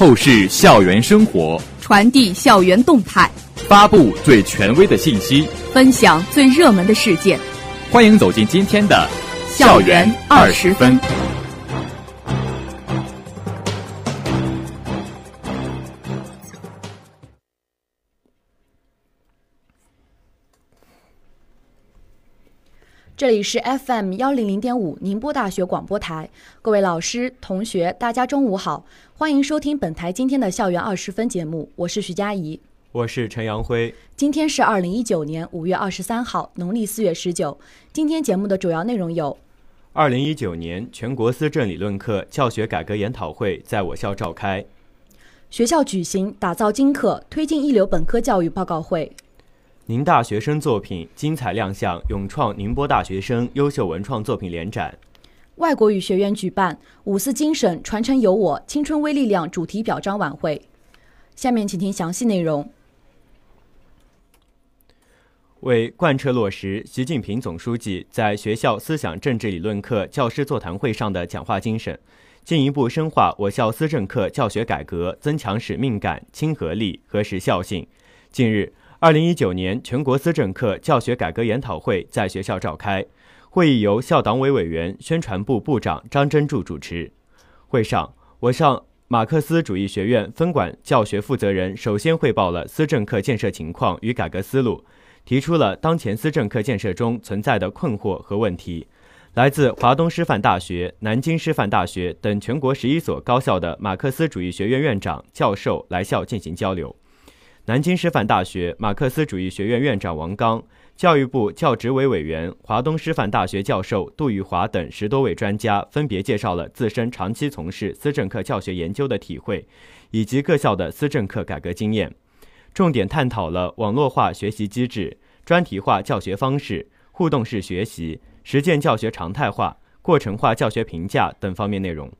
透视校园生活，传递校园动态，发布最权威的信息，分享最热门的事件。欢迎走进今天的《校园二十分》。这里是 FM 幺零零点五宁波大学广播台，各位老师、同学，大家中午好，欢迎收听本台今天的校园二十分节目，我是徐佳怡，我是陈阳辉。今天是二零一九年五月二十三号，农历四月十九。今天节目的主要内容有：二零一九年全国思政理论课教学改革研讨会在我校召开；学校举行打造金课、推进一流本科教育报告会。宁大学生作品精彩亮相，勇创宁波大学生优秀文创作品联展。外国语学院举办“五四精神传承有我，青春微力量”主题表彰晚会。下面请听详细内容。为贯彻落实习近平总书记在学校思想政治理论课教师座谈会上的讲话精神，进一步深化我校思政课教学改革，增强使命感、亲和力和时效性，近日。二零一九年全国思政课教学改革研讨会在学校召开，会议由校党委委员、宣传部部长张真柱主持。会上，我校马克思主义学院分管教学负责人首先汇报了思政课建设情况与改革思路，提出了当前思政课建设中存在的困惑和问题。来自华东师范大学、南京师范大学等全国十一所高校的马克思主义学院院长、教授来校进行交流。南京师范大学马克思主义学院院长王刚、教育部教职委委员、华东师范大学教授杜玉华等十多位专家分别介绍了自身长期从事思政课教学研究的体会，以及各校的思政课改革经验，重点探讨了网络化学习机制、专题化教学方式、互动式学习、实践教学常态化、过程化教学评价等方面内容。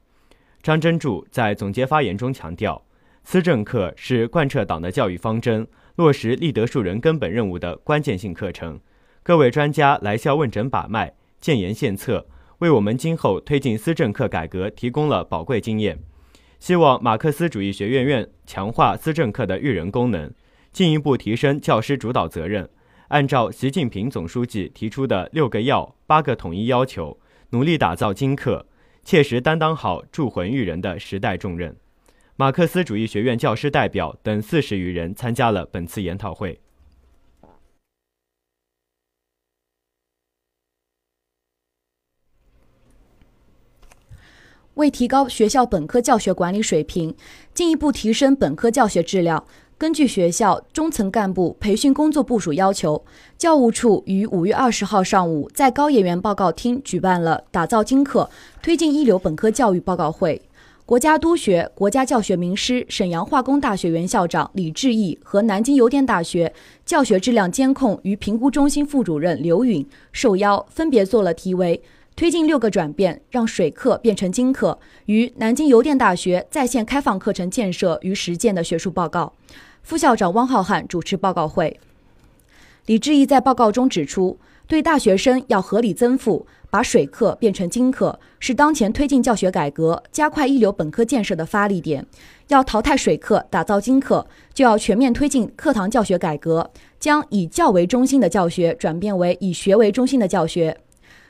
张真柱在总结发言中强调。思政课是贯彻党的教育方针、落实立德树人根本任务的关键性课程。各位专家来校问诊把脉、建言献策，为我们今后推进思政课改革提供了宝贵经验。希望马克思主义学院院强化思政课的育人功能，进一步提升教师主导责任，按照习近平总书记提出的六个要、八个统一要求，努力打造金课，切实担当好铸魂育人的时代重任。马克思主义学院教师代表等四十余人参加了本次研讨会。为提高学校本科教学管理水平，进一步提升本科教学质量，根据学校中层干部培训工作部署要求，教务处于五月二十号上午在高研园报告厅举办了“打造金课，推进一流本科教育”报告会。国家督学、国家教学名师、沈阳化工大学原校长李志毅和南京邮电大学教学质量监控与评估中心副主任刘允受邀，分别做了题为“推进六个转变，让水课变成金课”与南京邮电大学在线开放课程建设与实践的学术报告。副校长汪浩瀚主持报告会。李志毅在报告中指出，对大学生要合理增负。把水课变成金课，是当前推进教学改革、加快一流本科建设的发力点。要淘汰水课，打造金课，就要全面推进课堂教学改革，将以教为中心的教学转变为以学为中心的教学。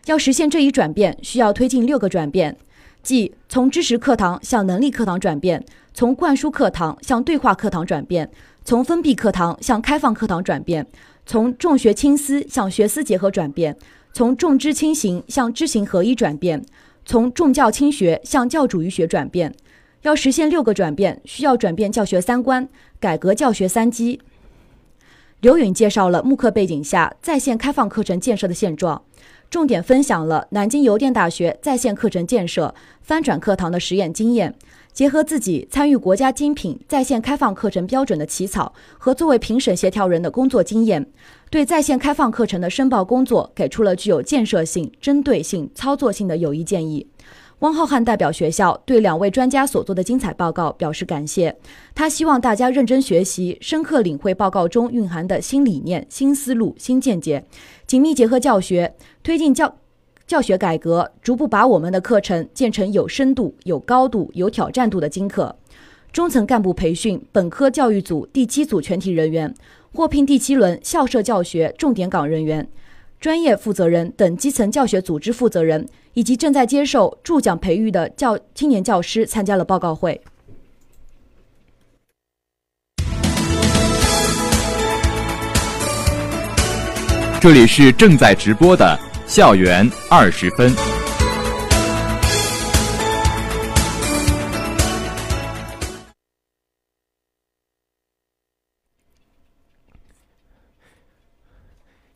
要实现这一转变，需要推进六个转变，即从知识课堂向能力课堂转变，从灌输课堂向对话课堂转变，从封闭课堂向开放课堂转变，从重学轻思向学思结合转变。从重知轻行向知行合一转变，从重教轻学向教主义学转变，要实现六个转变，需要转变教学三观，改革教学三基。刘允介绍了慕课背景下在线开放课程建设的现状，重点分享了南京邮电大学在线课程建设翻转课堂的实验经验。结合自己参与国家精品在线开放课程标准的起草和作为评审协调人的工作经验，对在线开放课程的申报工作给出了具有建设性、针对性、操作性的有益建议。汪浩瀚代表学校对两位专家所做的精彩报告表示感谢，他希望大家认真学习，深刻领会报告中蕴含的新理念、新思路、新见解，紧密结合教学，推进教。教学改革，逐步把我们的课程建成有深度、有高度、有挑战度的精课。中层干部培训本科教育组第七组全体人员，获聘第七轮校舍教学重点岗人员、专业负责人等基层教学组织负责人，以及正在接受助讲培育的教青年教师参加了报告会。这里是正在直播的校园二十分。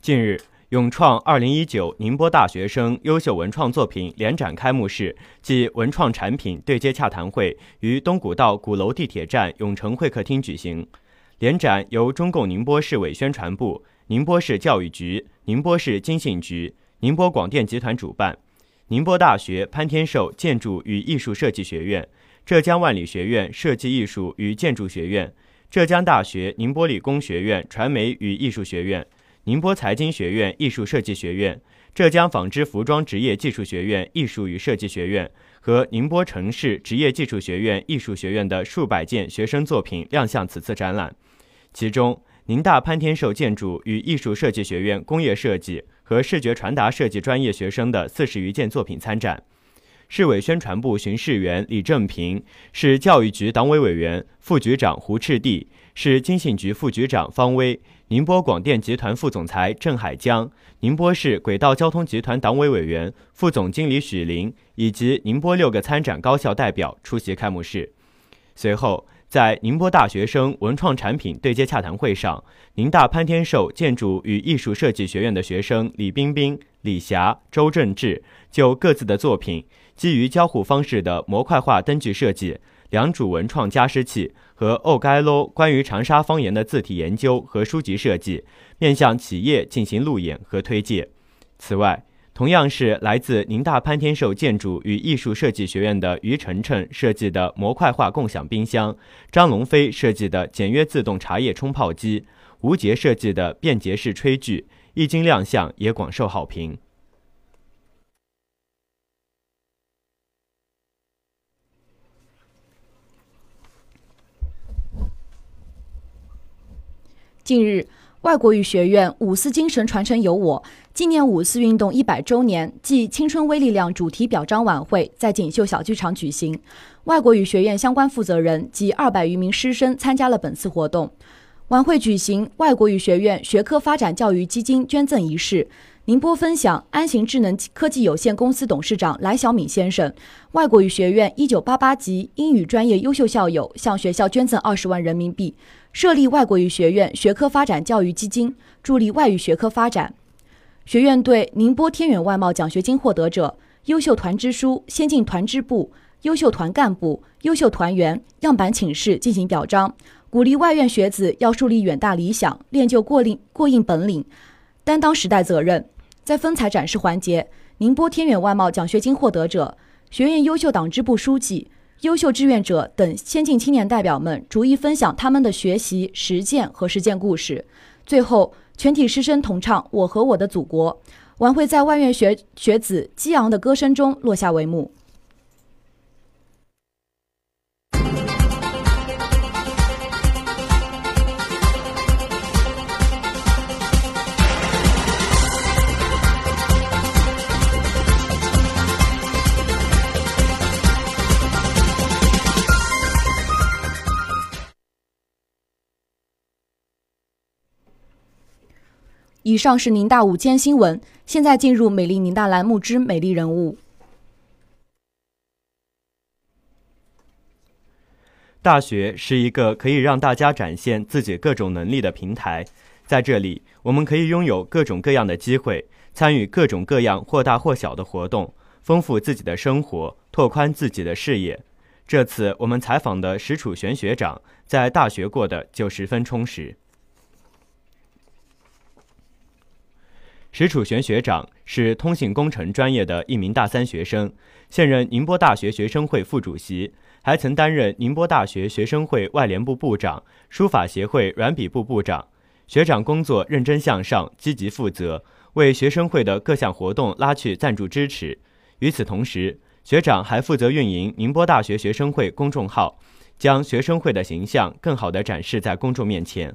近日，永创二零一九宁波大学生优秀文创作品联展开幕式暨文创产品对接洽谈会于东古道鼓楼地铁站永城会客厅举行。联展由中共宁波市委宣传部、宁波市教育局、宁波市经信局、宁波广电集团主办，宁波大学潘天寿建筑与艺术设计学院、浙江万里学院设计艺术与建筑学院、浙江大学宁波理工学院传媒与艺术学院。宁波财经学院艺术设计学院、浙江纺织服装职业技术学院艺术与设计学院和宁波城市职业技术学院艺术学院的数百件学生作品亮相此次展览。其中，宁大潘天寿建筑与艺术设计学院工业设计和视觉传达设计专业学生的四十余件作品参展。市委宣传部巡视员李正平，市教育局党委委员、副局长胡赤地，市经信局副局长方威。宁波广电集团副总裁郑海江、宁波市轨道交通集团党委委员、副总经理许林以及宁波六个参展高校代表出席开幕式。随后，在宁波大学生文创产品对接洽谈会上，宁大潘天寿建筑与艺术设计学院的学生李冰冰、李霞、周正志就各自的作品，基于交互方式的模块化灯具设计。良渚文创加湿器和欧该喽关于长沙方言的字体研究和书籍设计，面向企业进行路演和推介。此外，同样是来自宁大潘天寿建筑与艺术设计学院的于晨晨设计的模块化共享冰箱，张龙飞设计的简约自动茶叶冲泡机，吴杰设计的便捷式炊具，一经亮相也广受好评。近日，外国语学院“五四精神传承有我”纪念五四运动一百周年暨青春微力量主题表彰晚会在锦绣小剧场举行。外国语学院相关负责人及二百余名师生参加了本次活动。晚会举行外国语学院学科发展教育基金捐赠仪式。宁波分享安行智能科技有限公司董事长来小敏先生，外国语学院一九八八级英语专业优秀校友向学校捐赠二十万人民币，设立外国语学院学科发展教育基金，助力外语学科发展。学院对宁波天远外贸奖学金获得者、优秀团支书、先进团支部、优秀团干部、优秀团员、样板寝室进行表彰，鼓励外院学子要树立远大理想，练就过硬过硬本领，担当时代责任。在风采展示环节，宁波天远外贸奖学金获得者、学院优秀党支部书记、优秀志愿者等先进青年代表们逐一分享他们的学习、实践和实践故事。最后，全体师生同唱《我和我的祖国》。晚会在万院学学子激昂的歌声中落下帷幕。以上是宁大午间新闻，现在进入美丽宁大栏目之美丽人物。大学是一个可以让大家展现自己各种能力的平台，在这里，我们可以拥有各种各样的机会，参与各种各样或大或小的活动，丰富自己的生活，拓宽自己的视野。这次我们采访的石楚玄学长，在大学过得就十分充实。石楚玄学长是通信工程专业的一名大三学生，现任宁波大学学生会副主席，还曾担任宁波大学学生会外联部部长、书法协会软笔部部长。学长工作认真向上、积极负责，为学生会的各项活动拉去赞助支持。与此同时，学长还负责运营宁波大学学生会公众号，将学生会的形象更好地展示在公众面前。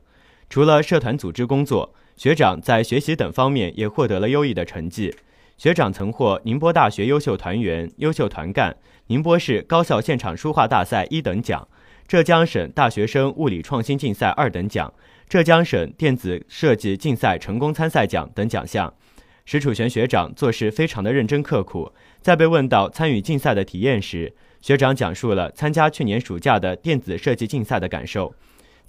除了社团组织工作，学长在学习等方面也获得了优异的成绩。学长曾获宁波大学优秀团员、优秀团干、宁波市高校现场书画大赛一等奖、浙江省大学生物理创新竞赛二等奖、浙江省电子设计竞赛成功参赛奖等奖项。石楚玄学长做事非常的认真刻苦，在被问到参与竞赛的体验时，学长讲述了参加去年暑假的电子设计竞赛的感受。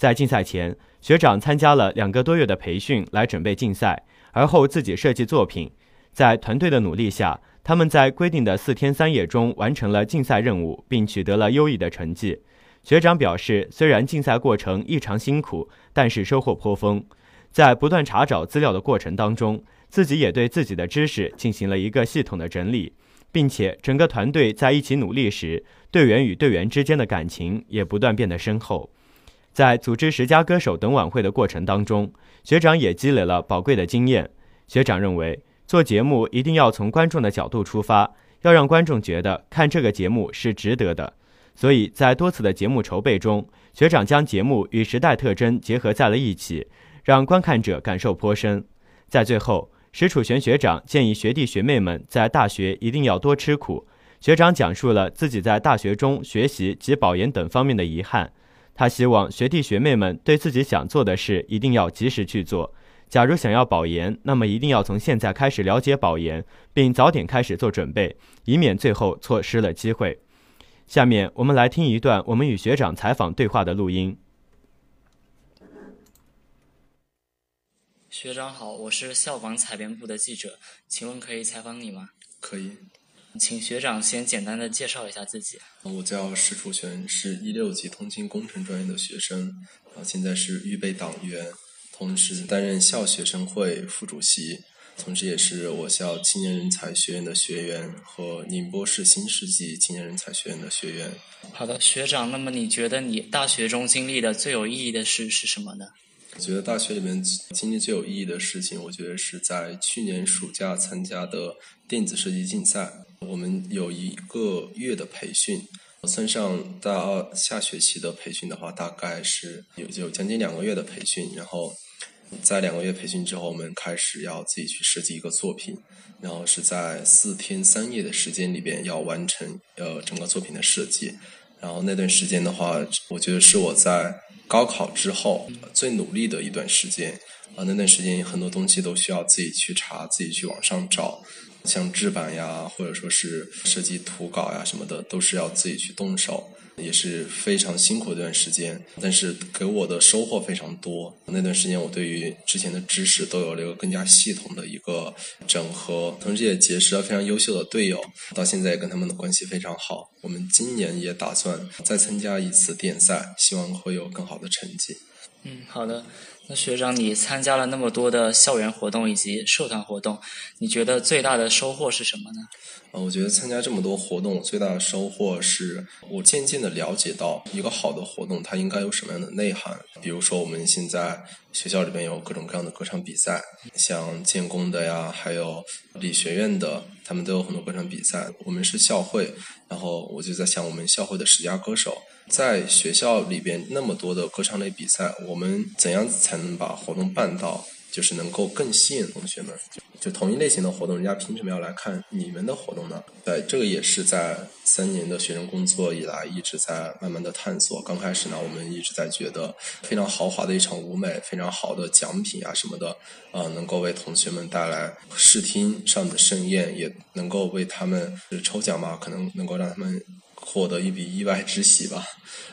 在竞赛前，学长参加了两个多月的培训来准备竞赛，而后自己设计作品。在团队的努力下，他们在规定的四天三夜中完成了竞赛任务，并取得了优异的成绩。学长表示，虽然竞赛过程异常辛苦，但是收获颇丰。在不断查找资料的过程当中，自己也对自己的知识进行了一个系统的整理，并且整个团队在一起努力时，队员与队员之间的感情也不断变得深厚。在组织十佳歌手等晚会的过程当中，学长也积累了宝贵的经验。学长认为，做节目一定要从观众的角度出发，要让观众觉得看这个节目是值得的。所以在多次的节目筹备中，学长将节目与时代特征结合在了一起，让观看者感受颇深。在最后。石楚玄学长建议学弟学妹们在大学一定要多吃苦。学长讲述了自己在大学中学习及保研等方面的遗憾。他希望学弟学妹们对自己想做的事一定要及时去做。假如想要保研，那么一定要从现在开始了解保研，并早点开始做准备，以免最后错失了机会。下面我们来听一段我们与学长采访对话的录音。学长好，我是校广采编部的记者，请问可以采访你吗？可以，请学长先简单的介绍一下自己。我叫石楚璇，是一六级通信工程专业的学生，啊，现在是预备党员，同时担任校学生会副主席，同时也是我校青年人才学院的学员和宁波市新世纪青年人才学院的学员。好的，学长，那么你觉得你大学中经历的最有意义的事是什么呢？我觉得大学里面经历最有意义的事情，我觉得是在去年暑假参加的电子设计竞赛。我们有一个月的培训，算上大二下学期的培训的话，大概是有有将近两个月的培训。然后在两个月培训之后，我们开始要自己去设计一个作品，然后是在四天三夜的时间里边要完成呃整个作品的设计。然后那段时间的话，我觉得是我在。高考之后最努力的一段时间啊，那段时间很多东西都需要自己去查，自己去网上找，像制版呀，或者说是设计图稿呀什么的，都是要自己去动手。也是非常辛苦的一段时间，但是给我的收获非常多。那段时间，我对于之前的知识都有了一个更加系统的一个整合，同时也结识了非常优秀的队友，到现在跟他们的关系非常好。我们今年也打算再参加一次电赛，希望会有更好的成绩。嗯，好的。那学长，你参加了那么多的校园活动以及社团活动，你觉得最大的收获是什么呢？呃，我觉得参加这么多活动，最大的收获是我渐渐的了解到一个好的活动它应该有什么样的内涵。比如说，我们现在学校里面有各种各样的歌唱比赛，像建工的呀，还有理学院的，他们都有很多歌唱比赛。我们是校会，然后我就在想，我们校会的十佳歌手。在学校里边那么多的歌唱类比赛，我们怎样才能把活动办到，就是能够更吸引同学们？就同一类型的活动，人家凭什么要来看你们的活动呢？对，这个也是在三年的学生工作以来一直在慢慢的探索。刚开始呢，我们一直在觉得非常豪华的一场舞美，非常好的奖品啊什么的，呃，能够为同学们带来视听上的盛宴，也能够为他们抽奖嘛，可能能够让他们。获得一笔意外之喜吧，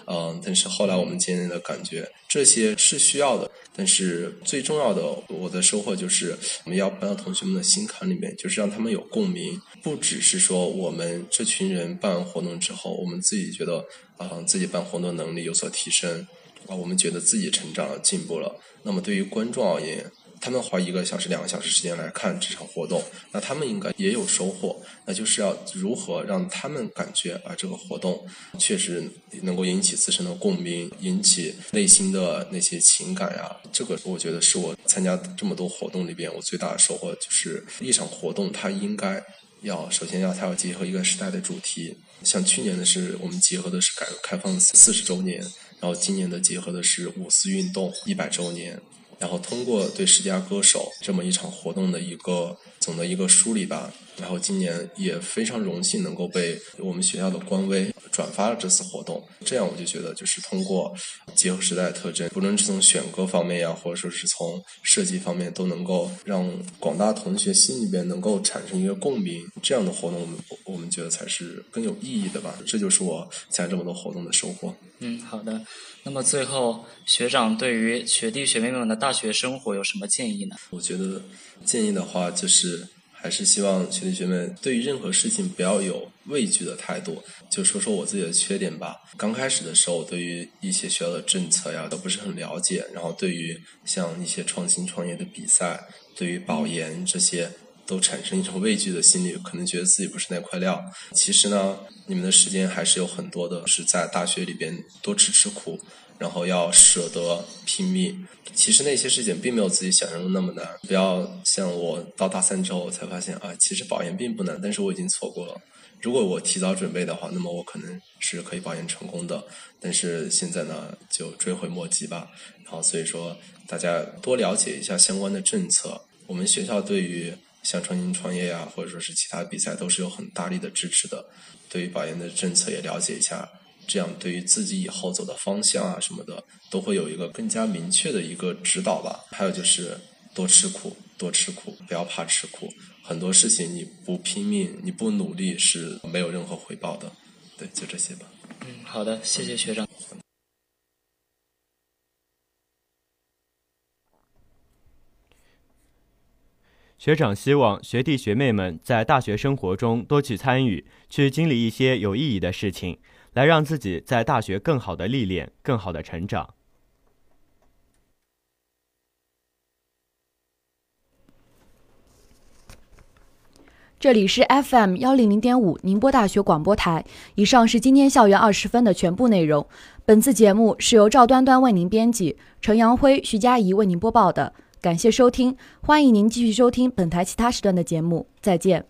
嗯，但是后来我们渐渐的感觉这些是需要的，但是最重要的我的收获就是我们要搬到同学们的心坎里面，就是让他们有共鸣，不只是说我们这群人办完活动之后，我们自己觉得啊自己办活动能力有所提升，啊我们觉得自己成长了进步了，那么对于观众而言。他们花一个小时、两个小时时间来看这场活动，那他们应该也有收获。那就是要如何让他们感觉啊，这个活动确实能够引起自身的共鸣，引起内心的那些情感呀。这个我觉得是我参加这么多活动里边我最大的收获，就是一场活动它应该要首先要它要结合一个时代的主题，像去年的是我们结合的是改革开放四十周年，然后今年的结合的是五四运动一百周年，然后通过对十佳歌手这么一场活动的一个总的一个梳理吧。然后今年也非常荣幸能够被我们学校的官微转发了这次活动，这样我就觉得就是通过结合时代特征，不论是从选歌方面呀，或者说是从设计方面，都能够让广大同学心里边能够产生一个共鸣。这样的活动，我们我们觉得才是更有意义的吧。这就是我参加这么多活动的收获。嗯，好的。那么最后，学长对于学弟学妹们的大学生活有什么建议呢？我觉得建议的话就是。还是希望学弟学妹对于任何事情不要有畏惧的态度。就说说我自己的缺点吧。刚开始的时候，对于一些学校的政策呀都不是很了解，然后对于像一些创新创业的比赛，对于保研这些，都产生一种畏惧的心理，可能觉得自己不是那块料。其实呢，你们的时间还是有很多的，是在大学里边多吃吃苦。然后要舍得拼命，其实那些事情并没有自己想象的那么难。不要像我到大三之后才发现啊，其实保研并不难，但是我已经错过了。如果我提早准备的话，那么我可能是可以保研成功的。但是现在呢，就追悔莫及吧。然后所以说，大家多了解一下相关的政策。我们学校对于像创新创业呀，或者说是其他比赛，都是有很大力的支持的。对于保研的政策也了解一下。这样对于自己以后走的方向啊什么的，都会有一个更加明确的一个指导吧。还有就是多吃苦，多吃苦，不要怕吃苦。很多事情你不拼命，你不努力是没有任何回报的。对，就这些吧。嗯，好的，谢谢学长。学长希望学弟学妹们在大学生活中多去参与，去经历一些有意义的事情。来让自己在大学更好的历练，更好的成长。这里是 FM 幺零零点五宁波大学广播台。以上是今天校园二十分的全部内容。本次节目是由赵端端为您编辑，陈阳辉、徐佳怡为您播报的。感谢收听，欢迎您继续收听本台其他时段的节目。再见。